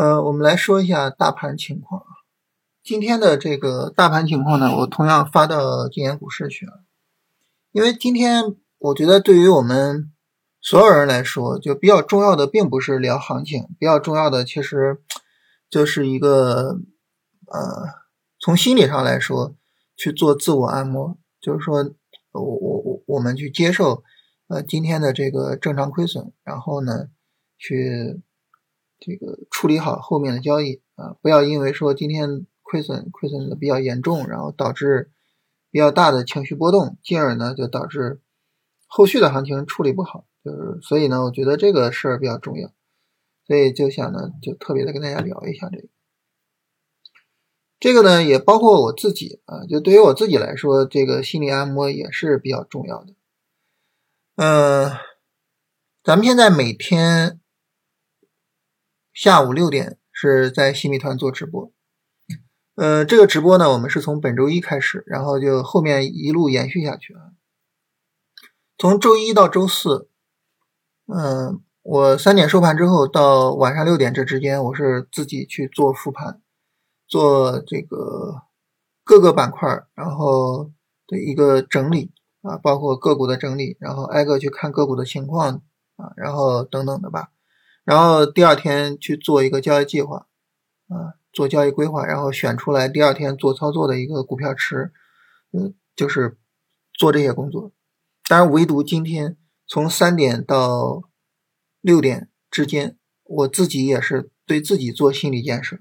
呃，我们来说一下大盘情况啊。今天的这个大盘情况呢，我同样发到金研股市去了。因为今天我觉得对于我们所有人来说，就比较重要的并不是聊行情，比较重要的其实就是一个呃，从心理上来说去做自我按摩，就是说我我我我们去接受呃今天的这个正常亏损，然后呢去。这个处理好后面的交易啊，不要因为说今天亏损亏损的比较严重，然后导致比较大的情绪波动，进而呢就导致后续的行情处理不好。就是所以呢，我觉得这个事儿比较重要，所以就想呢就特别的跟大家聊一下这个。这个呢也包括我自己啊，就对于我自己来说，这个心理按摩也是比较重要的。嗯，咱们现在每天。下午六点是在新米团做直播，呃，这个直播呢，我们是从本周一开始，然后就后面一路延续下去啊。从周一到周四，嗯，我三点收盘之后到晚上六点这之间，我是自己去做复盘，做这个各个板块然后的一个整理啊，包括个股的整理，然后挨个去看个股的情况啊，然后等等的吧。然后第二天去做一个交易计划，啊，做交易规划，然后选出来第二天做操作的一个股票池，嗯，就是做这些工作。当然，唯独今天从三点到六点之间，我自己也是对自己做心理建设，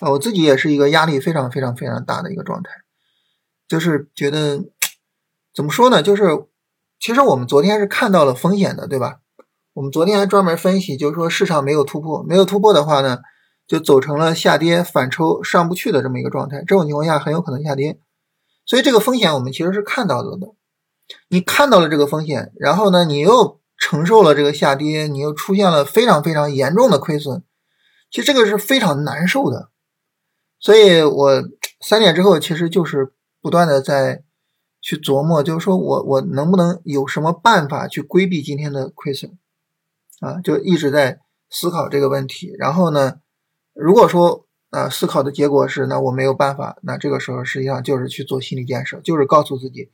啊，我自己也是一个压力非常非常非常大的一个状态，就是觉得怎么说呢？就是其实我们昨天是看到了风险的，对吧？我们昨天还专门分析，就是说市场没有突破，没有突破的话呢，就走成了下跌反抽上不去的这么一个状态。这种情况下很有可能下跌，所以这个风险我们其实是看到了的。你看到了这个风险，然后呢，你又承受了这个下跌，你又出现了非常非常严重的亏损，其实这个是非常难受的。所以我三点之后其实就是不断的在去琢磨，就是说我我能不能有什么办法去规避今天的亏损。啊，就一直在思考这个问题。然后呢，如果说啊，思考的结果是那我没有办法，那这个时候实际上就是去做心理建设，就是告诉自己，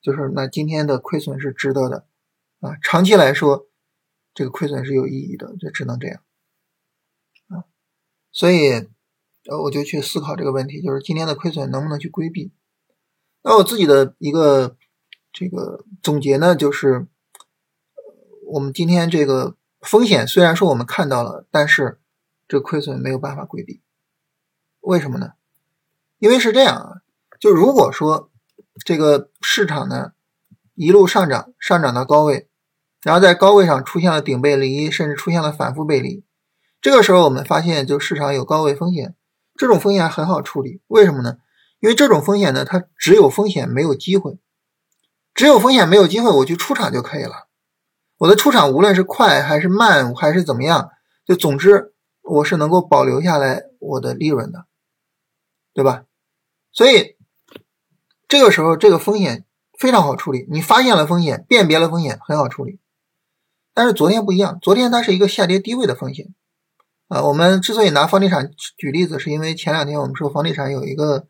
就是那今天的亏损是值得的啊，长期来说，这个亏损是有意义的，就只能这样啊。所以，呃，我就去思考这个问题，就是今天的亏损能不能去规避？那我自己的一个这个总结呢，就是我们今天这个。风险虽然说我们看到了，但是这亏损没有办法规避，为什么呢？因为是这样啊，就如果说这个市场呢一路上涨，上涨到高位，然后在高位上出现了顶背离，甚至出现了反复背离，这个时候我们发现就市场有高位风险，这种风险很好处理，为什么呢？因为这种风险呢，它只有风险没有机会，只有风险没有机会，我去出场就可以了。我的出场无论是快还是慢还是怎么样，就总之我是能够保留下来我的利润的，对吧？所以这个时候这个风险非常好处理，你发现了风险，辨别了风险很好处理。但是昨天不一样，昨天它是一个下跌低位的风险啊。我们之所以拿房地产举例子，是因为前两天我们说房地产有一个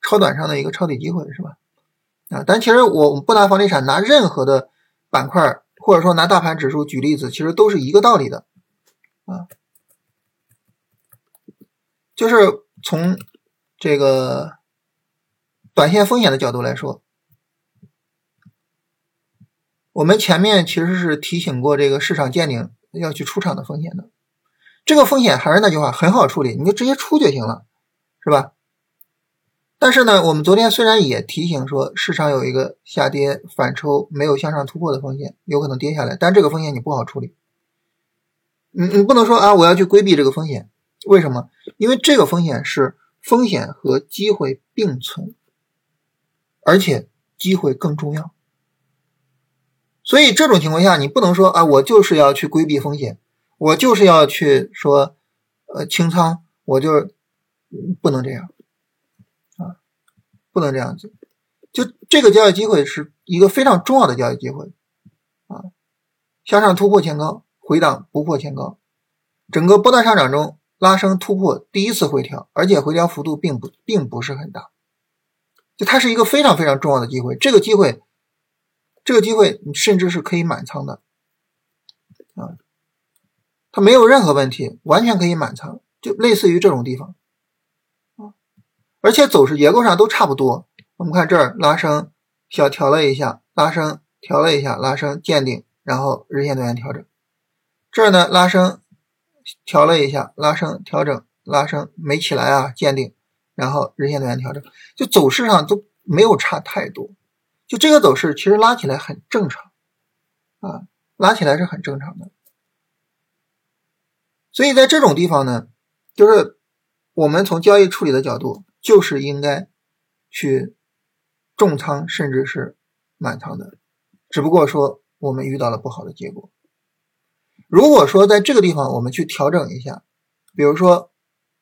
超短上的一个抄底机会，是吧？啊，但其实我不拿房地产，拿任何的板块。或者说拿大盘指数举例子，其实都是一个道理的，啊，就是从这个短线风险的角度来说，我们前面其实是提醒过这个市场见顶要去出场的风险的，这个风险还是那句话，很好处理，你就直接出就行了，是吧？但是呢，我们昨天虽然也提醒说市场有一个下跌反抽没有向上突破的风险，有可能跌下来，但这个风险你不好处理。你你不能说啊，我要去规避这个风险，为什么？因为这个风险是风险和机会并存，而且机会更重要。所以这种情况下，你不能说啊，我就是要去规避风险，我就是要去说呃清仓，我就不能这样。不能这样子，就这个交易机会是一个非常重要的交易机会啊！向上突破前高，回档不破前高，整个波段上涨中拉升突破第一次回调，而且回调幅度并不并不是很大，就它是一个非常非常重要的机会。这个机会，这个机会你甚至是可以满仓的啊，它没有任何问题，完全可以满仓，就类似于这种地方，而且走势结构上都差不多。我们看这儿拉升，小调了一下，拉升调了一下，拉升见顶，然后日线短线调整。这儿呢拉升。调了一下，拉升调整，拉升没起来啊，见顶，然后日线短线调整，就走势上都没有差太多，就这个走势其实拉起来很正常啊，拉起来是很正常的。所以在这种地方呢，就是我们从交易处理的角度，就是应该去重仓甚至是满仓的，只不过说我们遇到了不好的结果。如果说在这个地方我们去调整一下，比如说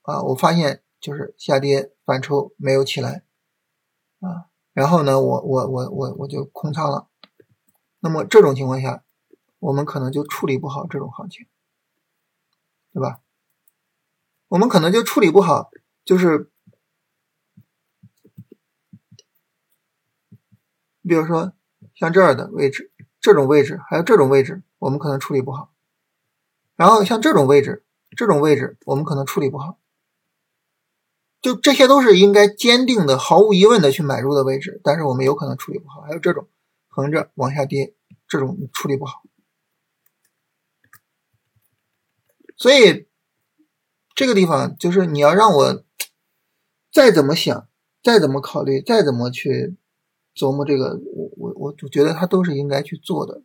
啊，我发现就是下跌反抽没有起来啊，然后呢，我我我我我就空仓了，那么这种情况下，我们可能就处理不好这种行情，对吧？我们可能就处理不好，就是比如说像这儿的位置，这种位置还有这种位置，我们可能处理不好。然后像这种位置，这种位置我们可能处理不好，就这些都是应该坚定的、毫无疑问的去买入的位置，但是我们有可能处理不好。还有这种横着往下跌，这种处理不好。所以这个地方就是你要让我再怎么想、再怎么考虑、再怎么去琢磨这个，我我我就觉得他都是应该去做的，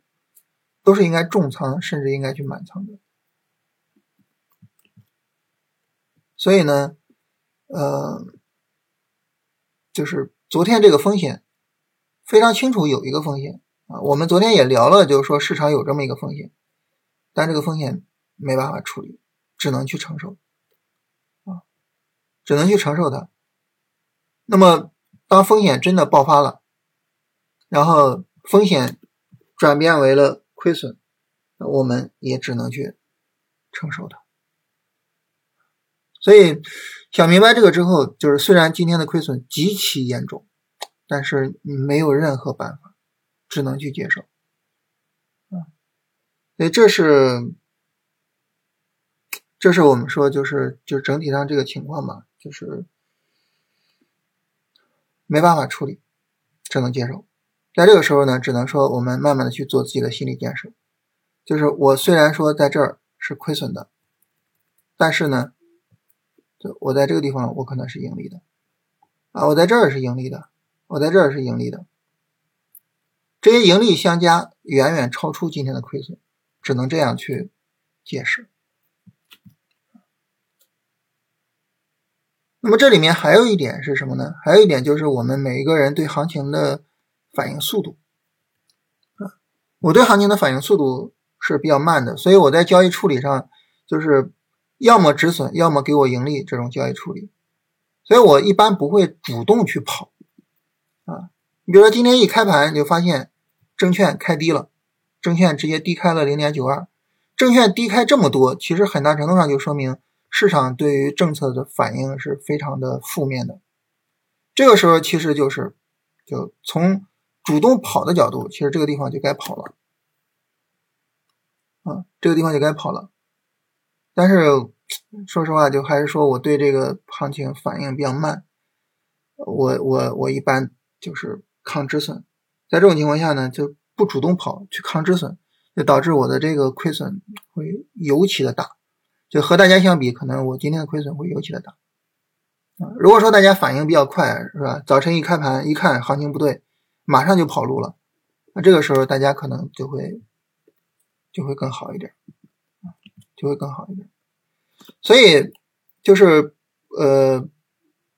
都是应该重仓，甚至应该去满仓的。所以呢，呃，就是昨天这个风险非常清楚，有一个风险啊。我们昨天也聊了，就是说市场有这么一个风险，但这个风险没办法处理，只能去承受啊，只能去承受它。那么当风险真的爆发了，然后风险转变为了亏损，我们也只能去承受它。所以想明白这个之后，就是虽然今天的亏损极其严重，但是你没有任何办法，只能去接受。啊，所以这是，这是我们说就是就整体上这个情况嘛，就是没办法处理，只能接受。在这个时候呢，只能说我们慢慢的去做自己的心理建设，就是我虽然说在这儿是亏损的，但是呢。我在这个地方，我可能是盈利的，啊，我在这儿是盈利的，我在这儿是盈利的，这些盈利相加远远超出今天的亏损，只能这样去解释。那么这里面还有一点是什么呢？还有一点就是我们每一个人对行情的反应速度，啊，我对行情的反应速度是比较慢的，所以我在交易处理上就是。要么止损，要么给我盈利，这种交易处理，所以我一般不会主动去跑啊。你比如说今天一开盘就发现证券开低了，证券直接低开了零点九二，证券低开这么多，其实很大程度上就说明市场对于政策的反应是非常的负面的。这个时候其实就是就从主动跑的角度，其实这个地方就该跑了啊，这个地方就该跑了。但是说实话，就还是说我对这个行情反应比较慢，我我我一般就是抗止损，在这种情况下呢，就不主动跑去抗止损，就导致我的这个亏损会尤其的大，就和大家相比，可能我今天的亏损会尤其的大啊。如果说大家反应比较快，是吧？早晨一开盘一看行情不对，马上就跑路了，那这个时候大家可能就会就会更好一点。就会更好一点，所以就是呃，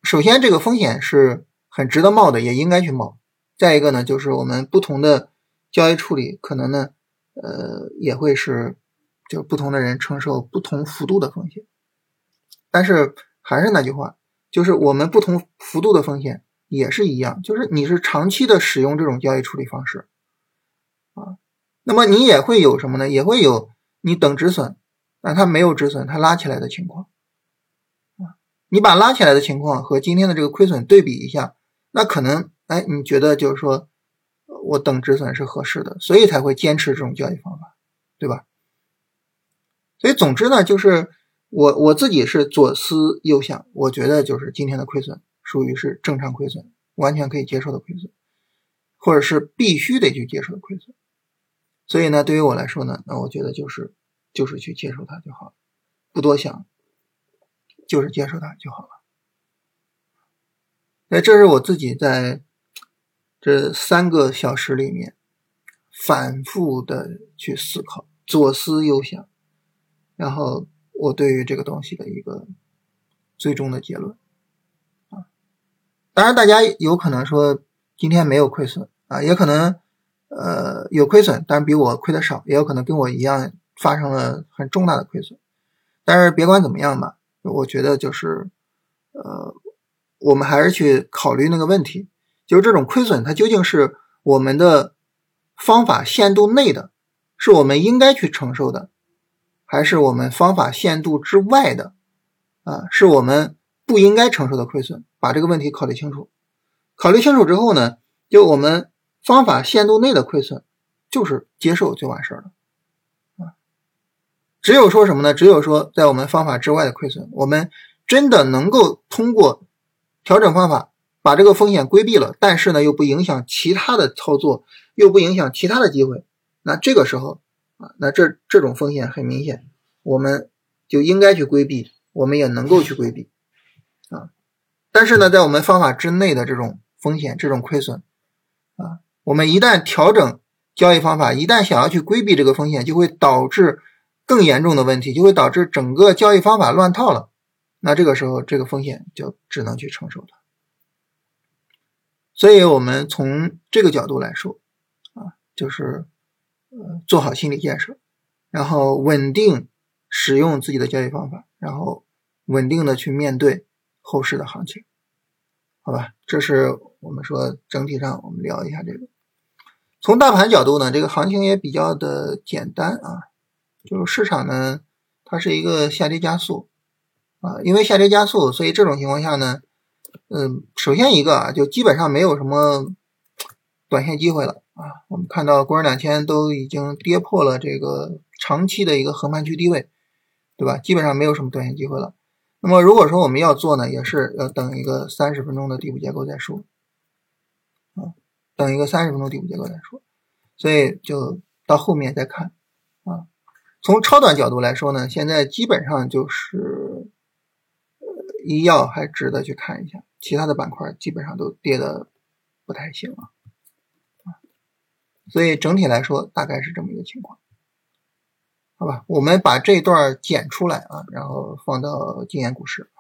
首先这个风险是很值得冒的，也应该去冒。再一个呢，就是我们不同的交易处理，可能呢，呃，也会是就不同的人承受不同幅度的风险。但是还是那句话，就是我们不同幅度的风险也是一样，就是你是长期的使用这种交易处理方式啊，那么你也会有什么呢？也会有你等止损。那它没有止损，它拉起来的情况啊，你把拉起来的情况和今天的这个亏损对比一下，那可能哎，你觉得就是说我等止损是合适的，所以才会坚持这种交易方法，对吧？所以总之呢，就是我我自己是左思右想，我觉得就是今天的亏损属于是正常亏损，完全可以接受的亏损，或者是必须得去接受的亏损。所以呢，对于我来说呢，那我觉得就是就是去接受它就好了，不多想。就是接受它就好了。那这是我自己在这三个小时里面反复的去思考，左思右想，然后我对于这个东西的一个最终的结论。当然，大家有可能说今天没有亏损啊，也可能呃有亏损，但是比我亏的少，也有可能跟我一样发生了很重大的亏损。但是别管怎么样吧。我觉得就是，呃，我们还是去考虑那个问题，就是这种亏损它究竟是我们的方法限度内的，是我们应该去承受的，还是我们方法限度之外的，啊，是我们不应该承受的亏损？把这个问题考虑清楚。考虑清楚之后呢，就我们方法限度内的亏损，就是接受就完事儿了。啊只有说什么呢？只有说在我们方法之外的亏损，我们真的能够通过调整方法把这个风险规避了，但是呢又不影响其他的操作，又不影响其他的机会，那这个时候啊，那这这种风险很明显，我们就应该去规避，我们也能够去规避。但是呢，在我们方法之内的这种风险、这种亏损啊，我们一旦调整交易方法，一旦想要去规避这个风险，就会导致。更严重的问题就会导致整个交易方法乱套了，那这个时候这个风险就只能去承受它。所以，我们从这个角度来说，啊，就是呃做好心理建设，然后稳定使用自己的交易方法，然后稳定的去面对后市的行情，好吧？这是我们说整体上我们聊一下这个。从大盘角度呢，这个行情也比较的简单啊。就是市场呢，它是一个下跌加速啊，因为下跌加速，所以这种情况下呢，嗯，首先一个啊，就基本上没有什么短线机会了啊。我们看到国证两千都已经跌破了这个长期的一个横盘区低位，对吧？基本上没有什么短线机会了。那么如果说我们要做呢，也是要等一个三十分钟的底部结构再说。啊，等一个三十分钟底部结构再说，所以就到后面再看。啊。从超短角度来说呢，现在基本上就是，医药还值得去看一下，其他的板块基本上都跌的不太行了，啊，所以整体来说大概是这么一个情况，好吧，我们把这段剪出来啊，然后放到今年股市。